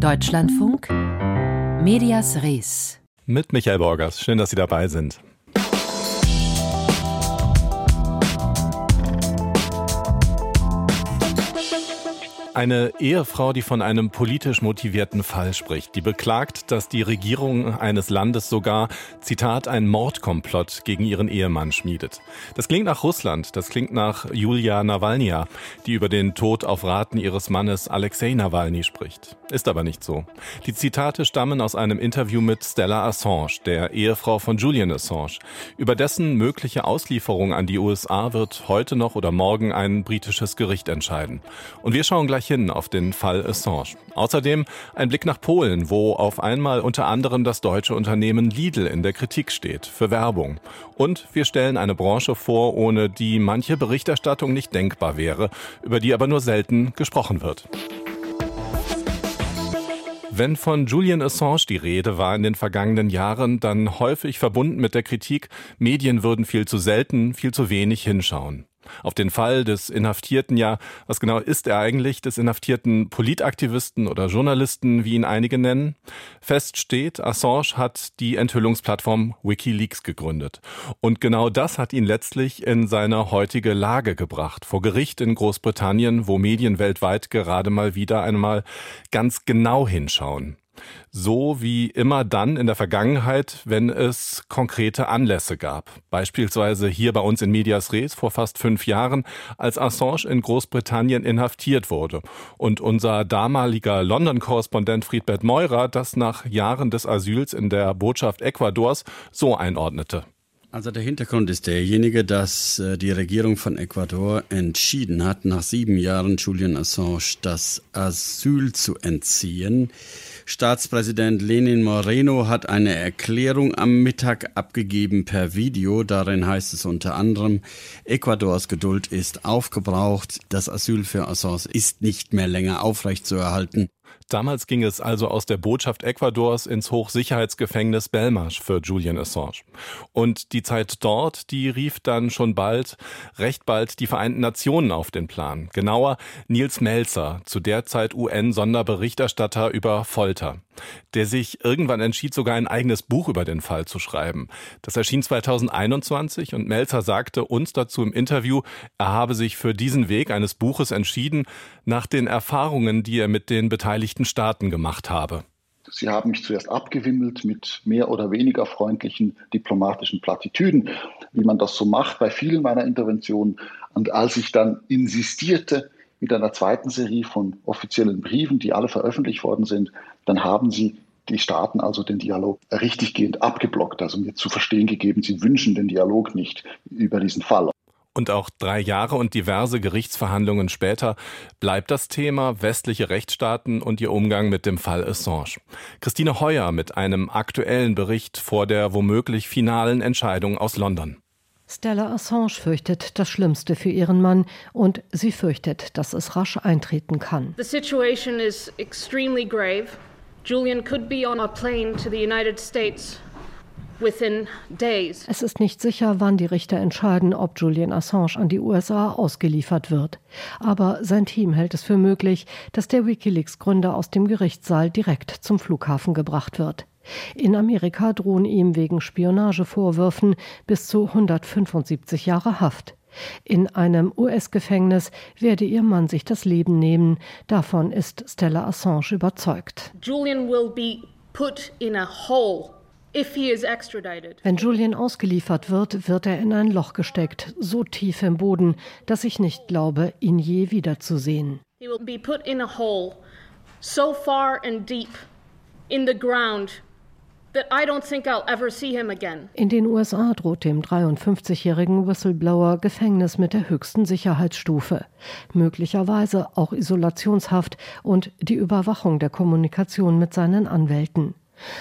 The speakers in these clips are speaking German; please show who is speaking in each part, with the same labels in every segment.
Speaker 1: Deutschlandfunk Medias Res.
Speaker 2: Mit Michael Borgers. Schön, dass Sie dabei sind. Eine Ehefrau, die von einem politisch motivierten Fall spricht, die beklagt, dass die Regierung eines Landes sogar, Zitat, ein Mordkomplott gegen ihren Ehemann schmiedet. Das klingt nach Russland, das klingt nach Julia Nawalnya, die über den Tod auf Raten ihres Mannes Alexei Nawalny spricht. Ist aber nicht so. Die Zitate stammen aus einem Interview mit Stella Assange, der Ehefrau von Julian Assange. Über dessen mögliche Auslieferung an die USA wird heute noch oder morgen ein britisches Gericht entscheiden. Und wir schauen gleich hin auf den Fall Assange. Außerdem ein Blick nach Polen, wo auf einmal unter anderem das deutsche Unternehmen Lidl in der Kritik steht für Werbung. Und wir stellen eine Branche vor, ohne die manche Berichterstattung nicht denkbar wäre, über die aber nur selten gesprochen wird. Wenn von Julian Assange die Rede war in den vergangenen Jahren, dann häufig verbunden mit der Kritik, Medien würden viel zu selten, viel zu wenig hinschauen auf den Fall des Inhaftierten. Ja, was genau ist er eigentlich, des inhaftierten Politaktivisten oder Journalisten, wie ihn einige nennen? Fest steht, Assange hat die Enthüllungsplattform Wikileaks gegründet. Und genau das hat ihn letztlich in seine heutige Lage gebracht. Vor Gericht in Großbritannien, wo Medien weltweit gerade mal wieder einmal ganz genau hinschauen so wie immer dann in der Vergangenheit, wenn es konkrete Anlässe gab. Beispielsweise hier bei uns in Medias Res vor fast fünf Jahren, als Assange in Großbritannien inhaftiert wurde und unser damaliger London-Korrespondent Friedbert Meurer das nach Jahren des Asyls in der Botschaft Ecuadors so einordnete.
Speaker 3: Also der Hintergrund ist derjenige, dass äh, die Regierung von Ecuador entschieden hat, nach sieben Jahren Julian Assange das Asyl zu entziehen. Staatspräsident Lenin Moreno hat eine Erklärung am Mittag abgegeben per Video. Darin heißt es unter anderem, Ecuadors Geduld ist aufgebraucht. Das Asyl für Assange ist nicht mehr länger aufrechtzuerhalten.
Speaker 2: Damals ging es also aus der Botschaft Ecuadors ins Hochsicherheitsgefängnis Belmarsh für Julian Assange. Und die Zeit dort, die rief dann schon bald, recht bald die Vereinten Nationen auf den Plan. Genauer Nils Melzer, zu der Zeit UN-Sonderberichterstatter über Folter der sich irgendwann entschied, sogar ein eigenes Buch über den Fall zu schreiben. Das erschien 2021 und Melzer sagte uns dazu im Interview, er habe sich für diesen Weg eines Buches entschieden, nach den Erfahrungen, die er mit den beteiligten Staaten gemacht habe.
Speaker 4: Sie haben mich zuerst abgewimmelt mit mehr oder weniger freundlichen diplomatischen Plattitüden, wie man das so macht bei vielen meiner Interventionen. Und als ich dann insistierte, mit einer zweiten Serie von offiziellen Briefen, die alle veröffentlicht worden sind, dann haben sie die Staaten also den Dialog richtiggehend abgeblockt, also mir zu verstehen gegeben, sie wünschen den Dialog nicht über diesen Fall.
Speaker 2: Und auch drei Jahre und diverse Gerichtsverhandlungen später bleibt das Thema westliche Rechtsstaaten und ihr Umgang mit dem Fall Assange. Christine Heuer mit einem aktuellen Bericht vor der womöglich finalen Entscheidung aus London.
Speaker 5: Stella Assange fürchtet das Schlimmste für ihren Mann und sie fürchtet, dass es rasch eintreten kann.
Speaker 6: The situation is extremely grave. Julian could be on a plane to the United States
Speaker 5: es ist nicht sicher, wann die Richter entscheiden, ob Julian Assange an die USA ausgeliefert wird. Aber sein Team hält es für möglich, dass der Wikileaks-Gründer aus dem Gerichtssaal direkt zum Flughafen gebracht wird. In Amerika drohen ihm wegen Spionagevorwürfen bis zu 175 Jahre Haft. In einem US-Gefängnis werde ihr Mann sich das Leben nehmen. Davon ist Stella Assange überzeugt.
Speaker 6: Julian will be put in a hole
Speaker 5: wenn Julian ausgeliefert wird, wird er in ein Loch gesteckt, so tief im Boden, dass ich nicht glaube, ihn je wiederzusehen. He will be put in a hole so far and deep in the ground in den USA droht dem 53-jährigen Whistleblower Gefängnis mit der höchsten Sicherheitsstufe, möglicherweise auch Isolationshaft und die Überwachung der Kommunikation mit seinen Anwälten.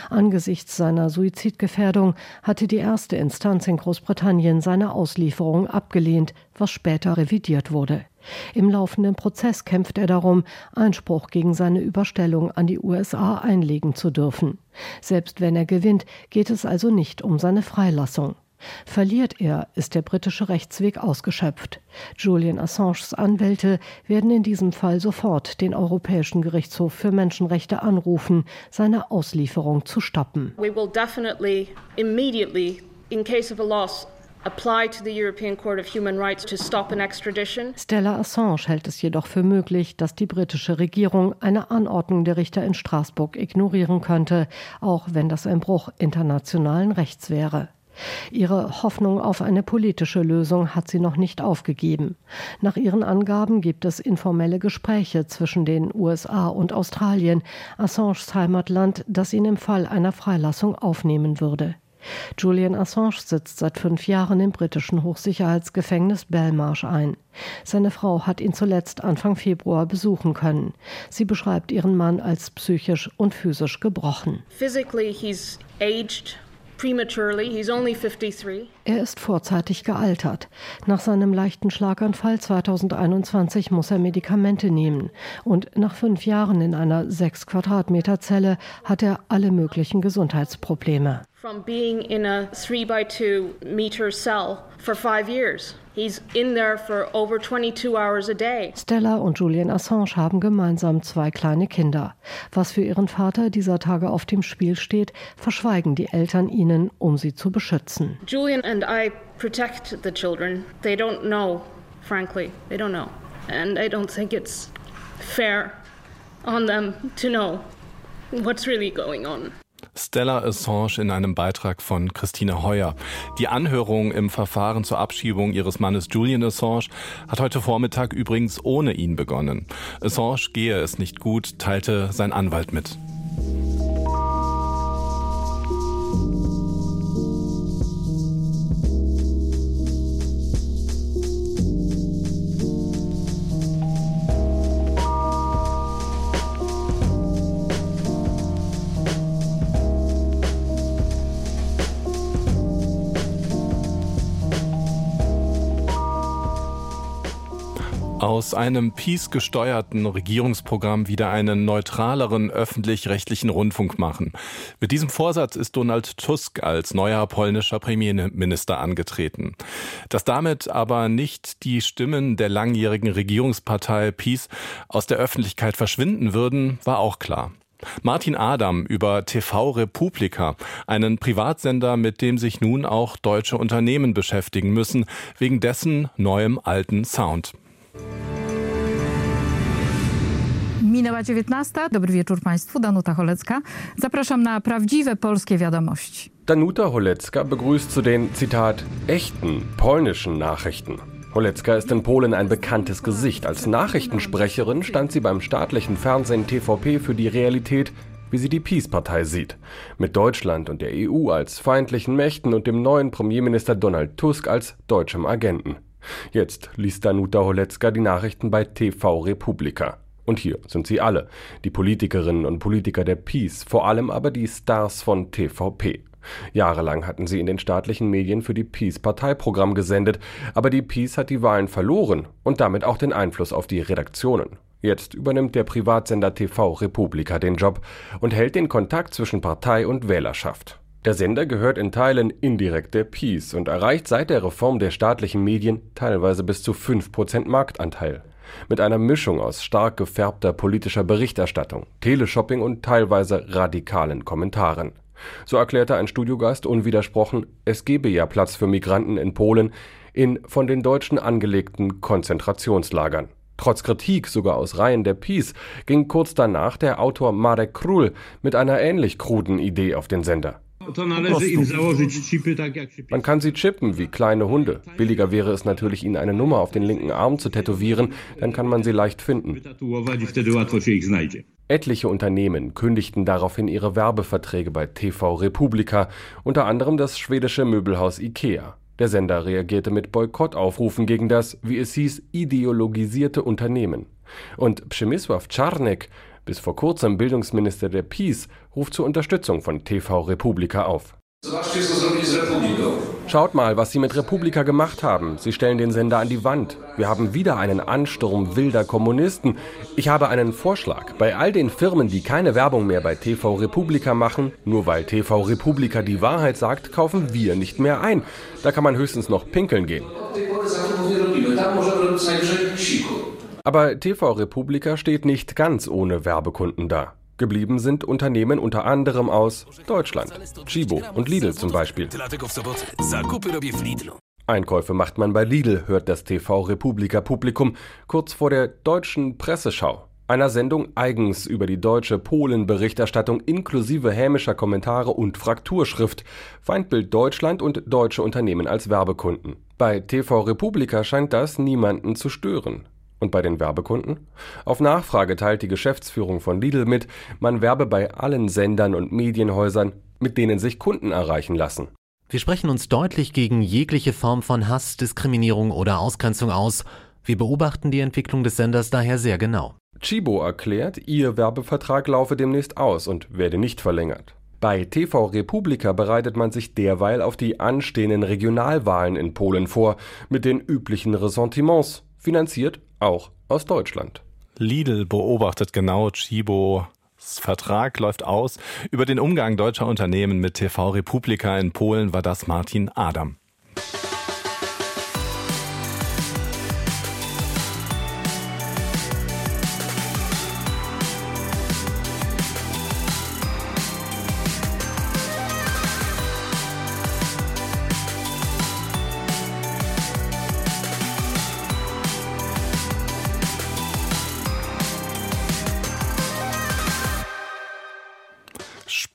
Speaker 5: Angesichts seiner Suizidgefährdung hatte die erste Instanz in Großbritannien seine Auslieferung abgelehnt, was später revidiert wurde. Im laufenden Prozess kämpft er darum, Einspruch gegen seine Überstellung an die USA einlegen zu dürfen. Selbst wenn er gewinnt, geht es also nicht um seine Freilassung. Verliert er, ist der britische Rechtsweg ausgeschöpft. Julian Assanges Anwälte werden in diesem Fall sofort den Europäischen Gerichtshof für Menschenrechte anrufen, seine Auslieferung zu stoppen.
Speaker 6: We will definitely immediately in case of a loss
Speaker 5: Stella Assange hält es jedoch für möglich, dass die britische Regierung eine Anordnung der Richter in Straßburg ignorieren könnte, auch wenn das ein Bruch internationalen Rechts wäre. Ihre Hoffnung auf eine politische Lösung hat sie noch nicht aufgegeben. Nach ihren Angaben gibt es informelle Gespräche zwischen den USA und Australien, Assanges Heimatland, das ihn im Fall einer Freilassung aufnehmen würde. Julian Assange sitzt seit fünf Jahren im britischen Hochsicherheitsgefängnis Belmarsh ein. Seine Frau hat ihn zuletzt Anfang Februar besuchen können. Sie beschreibt ihren Mann als psychisch und physisch gebrochen.
Speaker 6: Physically, he's aged
Speaker 5: er ist vorzeitig gealtert. Nach seinem leichten Schlaganfall 2021 muss er Medikamente nehmen. Und nach fünf Jahren in einer sechs Quadratmeter Zelle hat er alle möglichen Gesundheitsprobleme.
Speaker 6: From being in a three by two meter cell for five years. He's in there for over 22 hours a day.
Speaker 5: Stella und Julian Assange haben gemeinsam zwei kleine Kinder. Was für ihren Vater dieser Tage auf dem Spiel steht, verschweigen die Eltern ihnen, um sie zu beschützen.
Speaker 6: Julian and I protect the children. They don't know, frankly. They don't know. And I don't think it's fair on them to know what's really going on.
Speaker 2: Stella Assange in einem Beitrag von Christine Heuer. Die Anhörung im Verfahren zur Abschiebung ihres Mannes Julian Assange hat heute Vormittag übrigens ohne ihn begonnen. Assange gehe es nicht gut, teilte sein Anwalt mit. Aus einem Peace-gesteuerten Regierungsprogramm wieder einen neutraleren öffentlich-rechtlichen Rundfunk machen. Mit diesem Vorsatz ist Donald Tusk als neuer polnischer Premierminister angetreten. Dass damit aber nicht die Stimmen der langjährigen Regierungspartei Peace aus der Öffentlichkeit verschwinden würden, war auch klar. Martin Adam über TV Republika, einen Privatsender, mit dem sich nun auch deutsche Unternehmen beschäftigen müssen, wegen dessen neuem alten Sound.
Speaker 7: Minęła 19. Dobry wieczór Państwu, Danuta Holecka. Zapraszam na prawdziwe polskie wiadomości.
Speaker 8: Danuta Holecka begrüßt zu den, Zitat, echten polnischen Nachrichten. Holecka ist in Polen ein bekanntes Gesicht. Als Nachrichtensprecherin stand sie beim staatlichen Fernsehen TVP für die Realität, wie sie die Peace-Partei sieht. Mit Deutschland und der EU als feindlichen Mächten und dem neuen Premierminister Donald Tusk als deutschem Agenten. Jetzt liest Danuta Holecka die Nachrichten bei TV Republika. Und hier sind sie alle, die Politikerinnen und Politiker der Peace, vor allem aber die Stars von TVP. Jahrelang hatten sie in den staatlichen Medien für die Peace Parteiprogramm gesendet, aber die Peace hat die Wahlen verloren und damit auch den Einfluss auf die Redaktionen. Jetzt übernimmt der Privatsender TV Republika den Job und hält den Kontakt zwischen Partei und Wählerschaft. Der Sender gehört in Teilen indirekt der Peace und erreicht seit der Reform der staatlichen Medien teilweise bis zu 5% Marktanteil. Mit einer Mischung aus stark gefärbter politischer Berichterstattung, Teleshopping und teilweise radikalen Kommentaren. So erklärte ein Studiogast unwidersprochen, es gebe ja Platz für Migranten in Polen in von den Deutschen angelegten Konzentrationslagern. Trotz Kritik sogar aus Reihen der Peace ging kurz danach der Autor Marek Król mit einer ähnlich kruden Idee auf den Sender. Man kann sie chippen wie kleine Hunde. Billiger wäre es natürlich, ihnen eine Nummer auf den linken Arm zu tätowieren, dann kann man sie leicht finden. Etliche Unternehmen kündigten daraufhin ihre Werbeverträge bei TV Republika, unter anderem das schwedische Möbelhaus IKEA. Der Sender reagierte mit Boykottaufrufen gegen das, wie es hieß, ideologisierte Unternehmen. Und Przemysław Czarnek, bis vor kurzem Bildungsminister der Peace, ruft zur Unterstützung von TV Republika auf. Schaut mal, was Sie mit Republika gemacht haben. Sie stellen den Sender an die Wand. Wir haben wieder einen Ansturm wilder Kommunisten. Ich habe einen Vorschlag. Bei all den Firmen, die keine Werbung mehr bei TV Republika machen, nur weil TV Republika die Wahrheit sagt, kaufen wir nicht mehr ein. Da kann man höchstens noch pinkeln gehen. Aber TV Republika steht nicht ganz ohne Werbekunden da. Geblieben sind Unternehmen unter anderem aus Deutschland, Chibo und Lidl zum Beispiel. Einkäufe macht man bei Lidl, hört das TV Republika Publikum kurz vor der deutschen Presseschau, einer Sendung eigens über die deutsche Polen-Berichterstattung inklusive hämischer Kommentare und Frakturschrift, Feindbild Deutschland und deutsche Unternehmen als Werbekunden. Bei TV Republika scheint das niemanden zu stören. Und bei den Werbekunden? Auf Nachfrage teilt die Geschäftsführung von Lidl mit, man werbe bei allen Sendern und Medienhäusern, mit denen sich Kunden erreichen lassen.
Speaker 9: Wir sprechen uns deutlich gegen jegliche Form von Hass, Diskriminierung oder Ausgrenzung aus. Wir beobachten die Entwicklung des Senders daher sehr genau.
Speaker 8: Chibo erklärt, ihr Werbevertrag laufe demnächst aus und werde nicht verlängert. Bei TV Republika bereitet man sich derweil auf die anstehenden Regionalwahlen in Polen vor, mit den üblichen Ressentiments, finanziert auch aus Deutschland.
Speaker 2: Lidl beobachtet genau Chibo. Vertrag läuft aus. Über den Umgang deutscher Unternehmen mit TV Republika in Polen war das Martin Adam.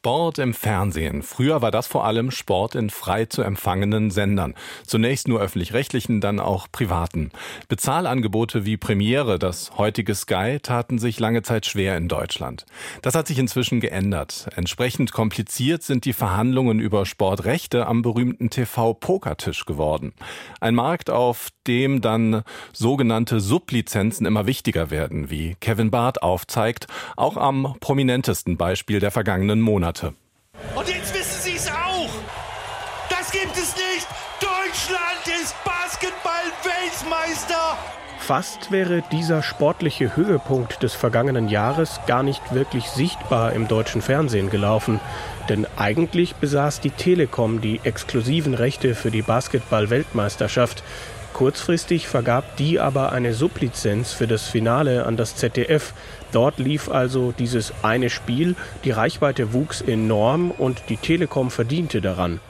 Speaker 2: Sport im Fernsehen. Früher war das vor allem Sport in frei zu empfangenen Sendern. Zunächst nur öffentlich-rechtlichen, dann auch privaten. Bezahlangebote wie Premiere, das heutige Sky, taten sich lange Zeit schwer in Deutschland. Das hat sich inzwischen geändert. Entsprechend kompliziert sind die Verhandlungen über Sportrechte am berühmten TV-Pokertisch geworden. Ein Markt, auf dem dann sogenannte Sublizenzen immer wichtiger werden, wie Kevin Barth aufzeigt, auch am prominentesten Beispiel der vergangenen Monate.
Speaker 10: Und jetzt wissen Sie es auch. Das gibt es nicht. Deutschland ist Basketball-Weltmeister.
Speaker 11: Fast wäre dieser sportliche Höhepunkt des vergangenen Jahres gar nicht wirklich sichtbar im deutschen Fernsehen gelaufen. Denn eigentlich besaß die Telekom die exklusiven Rechte für die Basketball-Weltmeisterschaft. Kurzfristig vergab die aber eine Sublizenz für das Finale an das ZDF. Dort lief also dieses eine Spiel, die Reichweite wuchs enorm und die Telekom verdiente daran.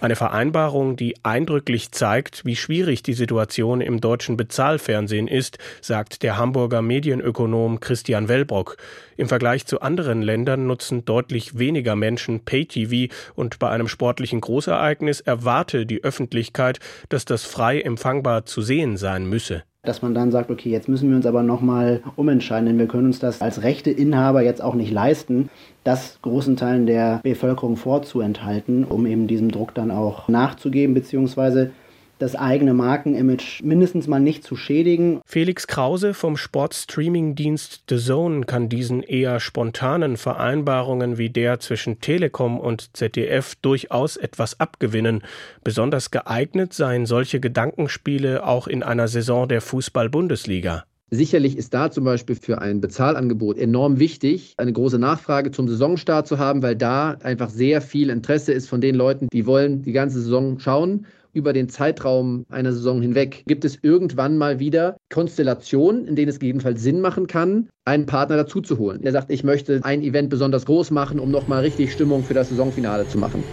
Speaker 11: Eine Vereinbarung, die eindrücklich zeigt, wie schwierig die Situation im deutschen Bezahlfernsehen ist, sagt der Hamburger Medienökonom Christian Wellbrock. Im Vergleich zu anderen Ländern nutzen deutlich weniger Menschen Pay-TV und bei einem sportlichen Großereignis erwarte die Öffentlichkeit, dass das frei empfangbar zu sehen sein müsse.
Speaker 12: Dass man dann sagt, okay, jetzt müssen wir uns aber nochmal umentscheiden, denn wir können uns das als Rechteinhaber jetzt auch nicht leisten, das großen Teilen der Bevölkerung vorzuenthalten, um eben diesem Druck dann auch nachzugeben, beziehungsweise das eigene Markenimage mindestens mal nicht zu schädigen.
Speaker 11: Felix Krause vom Sportstreaming-Dienst The Zone kann diesen eher spontanen Vereinbarungen wie der zwischen Telekom und ZDF durchaus etwas abgewinnen. Besonders geeignet seien solche Gedankenspiele auch in einer Saison der Fußball-Bundesliga.
Speaker 13: Sicherlich ist da zum Beispiel für ein Bezahlangebot enorm wichtig, eine große Nachfrage zum Saisonstart zu haben, weil da einfach sehr viel Interesse ist von den Leuten, die wollen die ganze Saison schauen über den Zeitraum einer Saison hinweg. Gibt es irgendwann mal wieder Konstellationen, in denen es gegebenenfalls Sinn machen kann, einen Partner dazuzuholen, der sagt, ich möchte ein Event besonders groß machen, um nochmal richtig Stimmung für das Saisonfinale zu machen.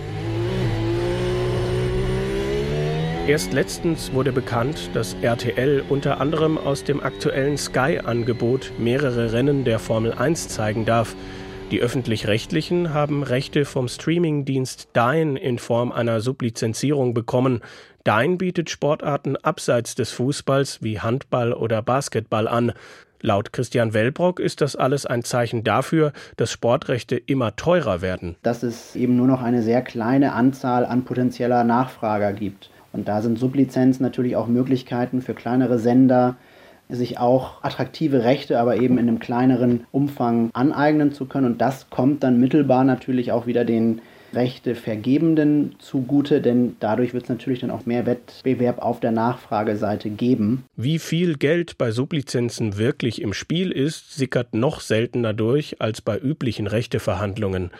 Speaker 11: Erst letztens wurde bekannt, dass RTL unter anderem aus dem aktuellen Sky-Angebot mehrere Rennen der Formel 1 zeigen darf. Die öffentlich-rechtlichen haben Rechte vom Streamingdienst Dine in Form einer Sublizenzierung bekommen. Dine bietet Sportarten abseits des Fußballs wie Handball oder Basketball an. Laut Christian Wellbrock ist das alles ein Zeichen dafür, dass Sportrechte immer teurer werden.
Speaker 12: Dass es eben nur noch eine sehr kleine Anzahl an potenzieller Nachfrager gibt. Und da sind Sublizenzen natürlich auch Möglichkeiten für kleinere Sender, sich auch attraktive Rechte, aber eben in einem kleineren Umfang aneignen zu können. Und das kommt dann mittelbar natürlich auch wieder den Rechte Vergebenden zugute, denn dadurch wird es natürlich dann auch mehr Wettbewerb auf der Nachfrageseite geben.
Speaker 11: Wie viel Geld bei Sublizenzen wirklich im Spiel ist, sickert noch seltener durch als bei üblichen Rechteverhandlungen.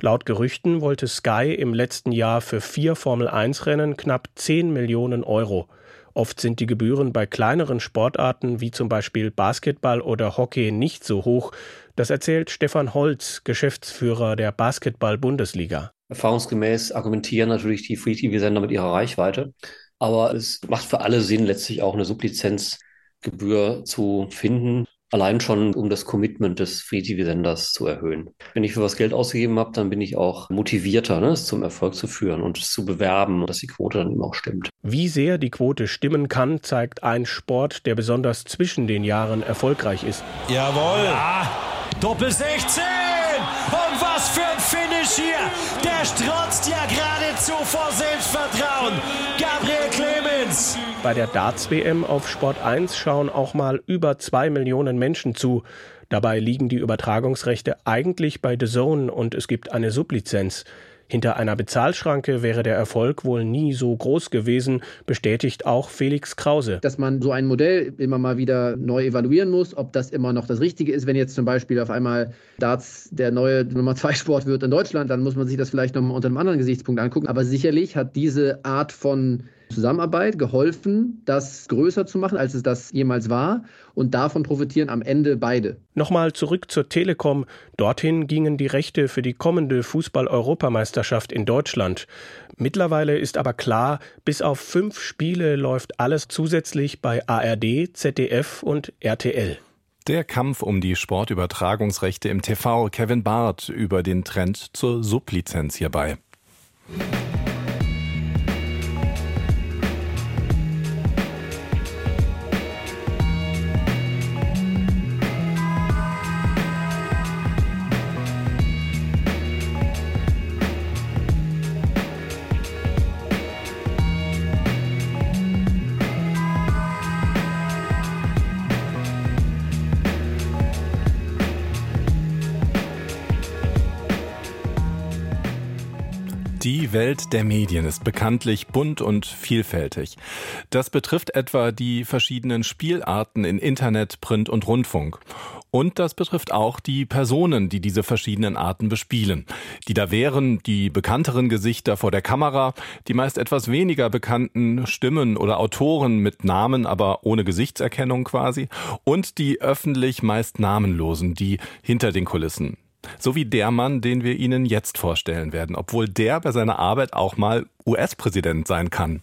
Speaker 11: Laut Gerüchten wollte Sky im letzten Jahr für vier Formel-1-Rennen knapp 10 Millionen Euro. Oft sind die Gebühren bei kleineren Sportarten wie zum Beispiel Basketball oder Hockey nicht so hoch. Das erzählt Stefan Holz, Geschäftsführer der Basketball-Bundesliga.
Speaker 14: Erfahrungsgemäß argumentieren natürlich die Free-TV-Sender mit ihrer Reichweite. Aber es macht für alle Sinn, letztlich auch eine Sublizenzgebühr zu finden. Allein schon, um das Commitment des Free-TV-Senders zu erhöhen. Wenn ich für was Geld ausgegeben habe, dann bin ich auch motivierter, ne, es zum Erfolg zu führen und es zu bewerben, dass die Quote dann eben auch stimmt.
Speaker 11: Wie sehr die Quote stimmen kann, zeigt ein Sport, der besonders zwischen den Jahren erfolgreich ist.
Speaker 10: Jawohl! Ja, Doppel 16! Hier! Der strotzt ja geradezu vor Selbstvertrauen! Gabriel Clemens!
Speaker 11: Bei der Darts-WM auf Sport 1 schauen auch mal über zwei Millionen Menschen zu. Dabei liegen die Übertragungsrechte eigentlich bei The Zone und es gibt eine Sublizenz. Hinter einer Bezahlschranke wäre der Erfolg wohl nie so groß gewesen, bestätigt auch Felix Krause.
Speaker 13: Dass man so ein Modell immer mal wieder neu evaluieren muss, ob das immer noch das Richtige ist. Wenn jetzt zum Beispiel auf einmal Darts der neue Nummer 2 Sport wird in Deutschland, dann muss man sich das vielleicht nochmal unter einem anderen Gesichtspunkt angucken. Aber sicherlich hat diese Art von Zusammenarbeit geholfen, das größer zu machen, als es das jemals war. Und davon profitieren am Ende beide.
Speaker 11: Nochmal zurück zur Telekom. Dorthin gingen die Rechte für die kommende Fußball-Europameisterschaft in Deutschland. Mittlerweile ist aber klar, bis auf fünf Spiele läuft alles zusätzlich bei ARD, ZDF und RTL.
Speaker 2: Der Kampf um die Sportübertragungsrechte im TV, Kevin Barth über den Trend zur Sublizenz hierbei. Die Welt der Medien ist bekanntlich bunt und vielfältig. Das betrifft etwa die verschiedenen Spielarten in Internet, Print und Rundfunk. Und das betrifft auch die Personen, die diese verschiedenen Arten bespielen. Die da wären die bekannteren Gesichter vor der Kamera, die meist etwas weniger bekannten Stimmen oder Autoren mit Namen, aber ohne Gesichtserkennung quasi, und die öffentlich meist namenlosen, die hinter den Kulissen. So wie der Mann, den wir Ihnen jetzt vorstellen werden, obwohl der bei seiner Arbeit auch mal US-Präsident sein kann.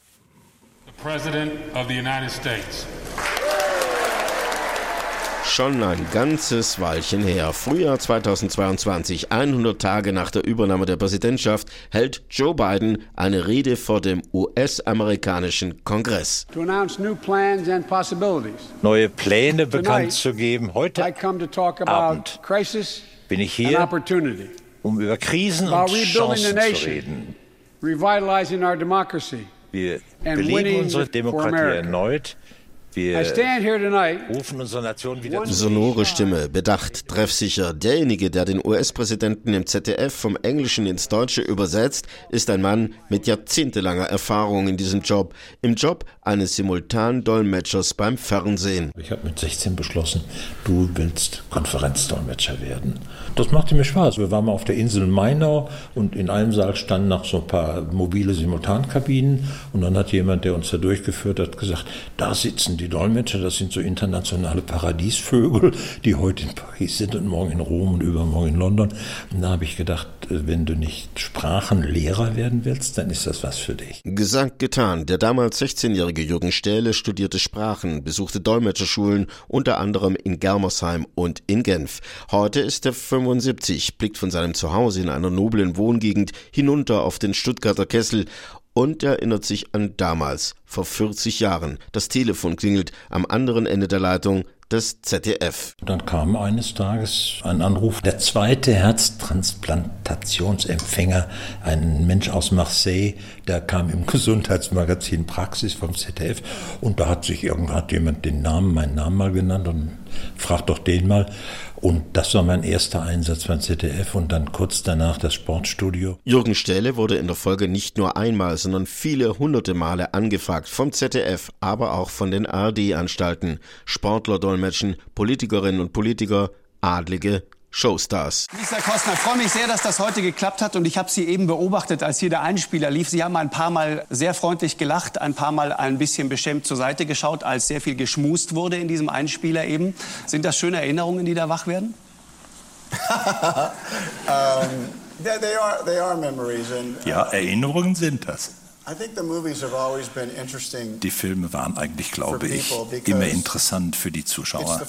Speaker 15: The President of the United States.
Speaker 16: Schon ein ganzes Weilchen her, Frühjahr 2022, 100 Tage nach der Übernahme der Präsidentschaft, hält Joe Biden eine Rede vor dem US-amerikanischen Kongress.
Speaker 17: Neue Pläne bekannt zu geben. Heute Abend bin ich hier, um über Krisen und Chancen zu reden. Wir beleben unsere Demokratie erneut. Wir rufen unsere Nation wieder
Speaker 16: Sonore Stimme, bedacht, treffsicher. Derjenige, der den US-Präsidenten im ZDF vom Englischen ins Deutsche übersetzt, ist ein Mann mit jahrzehntelanger Erfahrung in diesem Job. Im Job eines Simultandolmetschers beim Fernsehen.
Speaker 17: Ich habe mit 16 beschlossen, du willst Konferenzdolmetscher werden. Das machte mir Spaß. Wir waren mal auf der Insel Mainau und in einem Saal standen noch so ein paar mobile Simultankabinen und dann hat jemand, der uns da durchgeführt hat, gesagt, da sitzen die Dolmetscher, das sind so internationale Paradiesvögel, die heute in Paris sind und morgen in Rom und übermorgen in London. Und da habe ich gedacht, wenn du nicht Sprachenlehrer werden willst, dann ist das was für dich.
Speaker 16: Gesagt, getan. Der damals 16-jährige Jürgen Stähle studierte Sprachen, besuchte Dolmetscherschulen, unter anderem in Germersheim und in Genf. Heute ist er 75, blickt von seinem Zuhause in einer noblen Wohngegend hinunter auf den Stuttgarter Kessel und erinnert sich an damals, vor 40 Jahren. Das Telefon klingelt am anderen Ende der Leitung des ZDF.
Speaker 17: Dann kam eines Tages ein Anruf, der zweite Herztransplantationsempfänger, ein Mensch aus Marseille, der kam im Gesundheitsmagazin Praxis vom ZDF und da hat sich irgendwann jemand den Namen, meinen Namen mal genannt und fragt doch den mal. Und das war mein erster Einsatz beim ZDF und dann kurz danach das Sportstudio.
Speaker 16: Jürgen Stähle wurde in der Folge nicht nur einmal, sondern viele hunderte Male angefragt vom ZDF, aber auch von den ARD-Anstalten. Sportler dolmetschen, Politikerinnen und Politiker, Adlige, Showstars.
Speaker 18: Lisa Kostner, freue mich sehr, dass das heute geklappt hat und ich habe Sie eben beobachtet, als hier der Einspieler lief. Sie haben ein paar Mal sehr freundlich gelacht, ein paar Mal ein bisschen beschämt zur Seite geschaut, als sehr viel geschmust wurde in diesem Einspieler eben. Sind das schöne Erinnerungen, die da wach werden?
Speaker 19: um, yeah, they are, they are memories and,
Speaker 20: uh, ja, Erinnerungen sind das.
Speaker 19: The
Speaker 20: die Filme waren eigentlich, glaube ich, immer interessant für die Zuschauer.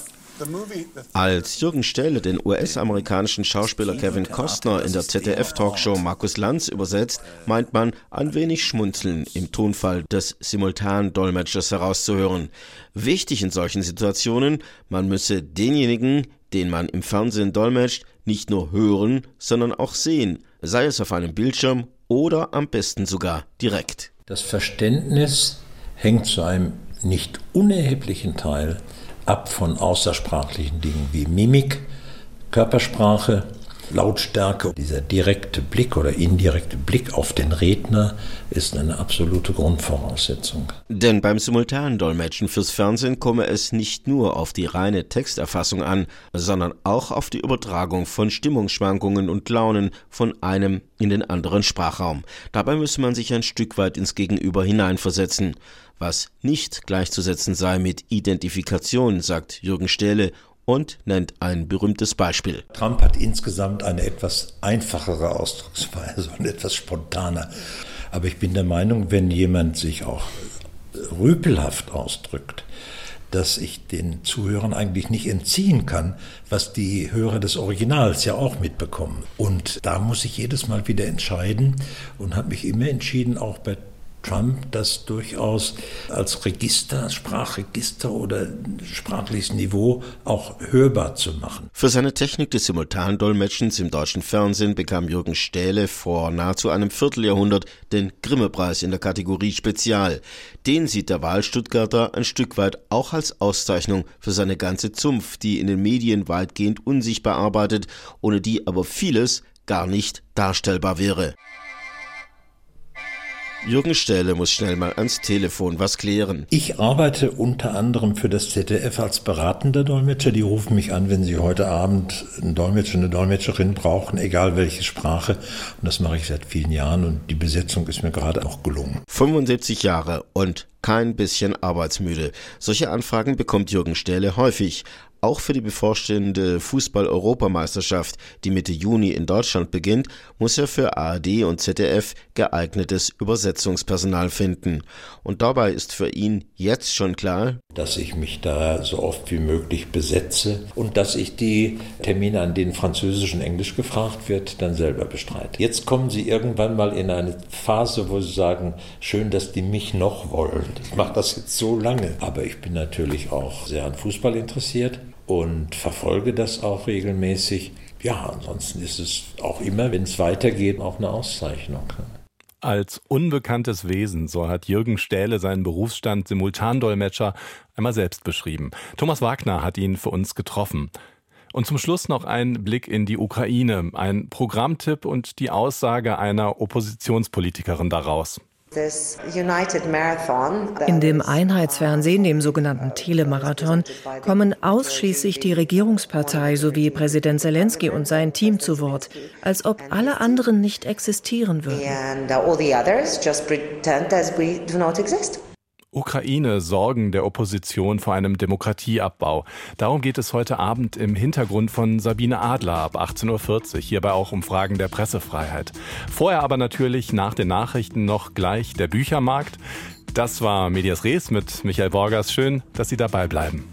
Speaker 16: Als Jürgen Stähle den US-amerikanischen Schauspieler Kevin Costner in der ZDF-Talkshow Markus Lanz übersetzt, meint man ein wenig Schmunzeln im Tonfall des Simultandolmetschers herauszuhören. Wichtig in solchen Situationen, man müsse denjenigen, den man im Fernsehen dolmetscht, nicht nur hören, sondern auch sehen, sei es auf einem Bildschirm oder am besten sogar direkt.
Speaker 17: Das Verständnis hängt zu einem nicht unerheblichen Teil ab von außersprachlichen Dingen wie Mimik, Körpersprache, Lautstärke. Dieser direkte Blick oder indirekte Blick auf den Redner ist eine absolute Grundvoraussetzung.
Speaker 16: Denn beim Simultandolmetschen fürs Fernsehen komme es nicht nur auf die reine Texterfassung an, sondern auch auf die Übertragung von Stimmungsschwankungen und Launen von einem in den anderen Sprachraum. Dabei müsse man sich ein Stück weit ins Gegenüber hineinversetzen was nicht gleichzusetzen sei mit Identifikation, sagt Jürgen Stähle und nennt ein berühmtes Beispiel.
Speaker 17: Trump hat insgesamt eine etwas einfachere Ausdrucksweise und etwas spontaner. Aber ich bin der Meinung, wenn jemand sich auch rüpelhaft ausdrückt, dass ich den Zuhörern eigentlich nicht entziehen kann, was die Hörer des Originals ja auch mitbekommen. Und da muss ich jedes Mal wieder entscheiden und habe mich immer entschieden, auch bei Trump das durchaus als Register, Sprachregister oder sprachliches Niveau auch hörbar zu machen.
Speaker 16: Für seine Technik des Simultandolmetschens im deutschen Fernsehen bekam Jürgen Stähle vor nahezu einem Vierteljahrhundert den Grimme-Preis in der Kategorie Spezial. Den sieht der Wahlstuttgarter ein Stück weit auch als Auszeichnung für seine ganze Zunft, die in den Medien weitgehend unsichtbar arbeitet, ohne die aber vieles gar nicht darstellbar wäre. Jürgen Stähle muss schnell mal ans Telefon was klären.
Speaker 17: Ich arbeite unter anderem für das ZDF als beratender Dolmetscher. Die rufen mich an, wenn sie heute Abend einen Dolmetscher, eine Dolmetscherin brauchen, egal welche Sprache. Und das mache ich seit vielen Jahren und die Besetzung ist mir gerade auch gelungen.
Speaker 16: 75 Jahre und kein bisschen arbeitsmüde. Solche Anfragen bekommt Jürgen Stähle häufig. Auch für die bevorstehende Fußball-Europameisterschaft, die Mitte Juni in Deutschland beginnt, muss er für ARD und ZDF geeignetes Übersetzungspersonal finden. Und dabei ist für ihn jetzt schon klar,
Speaker 17: dass ich mich da so oft wie möglich besetze und dass ich die Termine, an denen Französisch und Englisch gefragt wird, dann selber bestreite. Jetzt kommen Sie irgendwann mal in eine Phase, wo Sie sagen, schön, dass die mich noch wollen. Ich mache das jetzt so lange. Aber ich bin natürlich auch sehr an Fußball interessiert und verfolge das auch regelmäßig. Ja, ansonsten ist es auch immer, wenn es weitergeht, auch eine Auszeichnung.
Speaker 2: Als unbekanntes Wesen, so hat Jürgen Stähle seinen Berufsstand Simultandolmetscher einmal selbst beschrieben. Thomas Wagner hat ihn für uns getroffen. Und zum Schluss noch ein Blick in die Ukraine, ein Programmtipp und die Aussage einer Oppositionspolitikerin daraus.
Speaker 21: In dem Einheitsfernsehen, dem sogenannten Telemarathon, kommen ausschließlich die Regierungspartei sowie Präsident Zelensky und sein Team zu Wort, als ob alle anderen nicht existieren würden.
Speaker 2: Ukraine Sorgen der Opposition vor einem Demokratieabbau. Darum geht es heute Abend im Hintergrund von Sabine Adler ab 18.40 Uhr. Hierbei auch um Fragen der Pressefreiheit. Vorher aber natürlich nach den Nachrichten noch gleich der Büchermarkt. Das war Medias Res mit Michael Borgers. Schön, dass Sie dabei bleiben.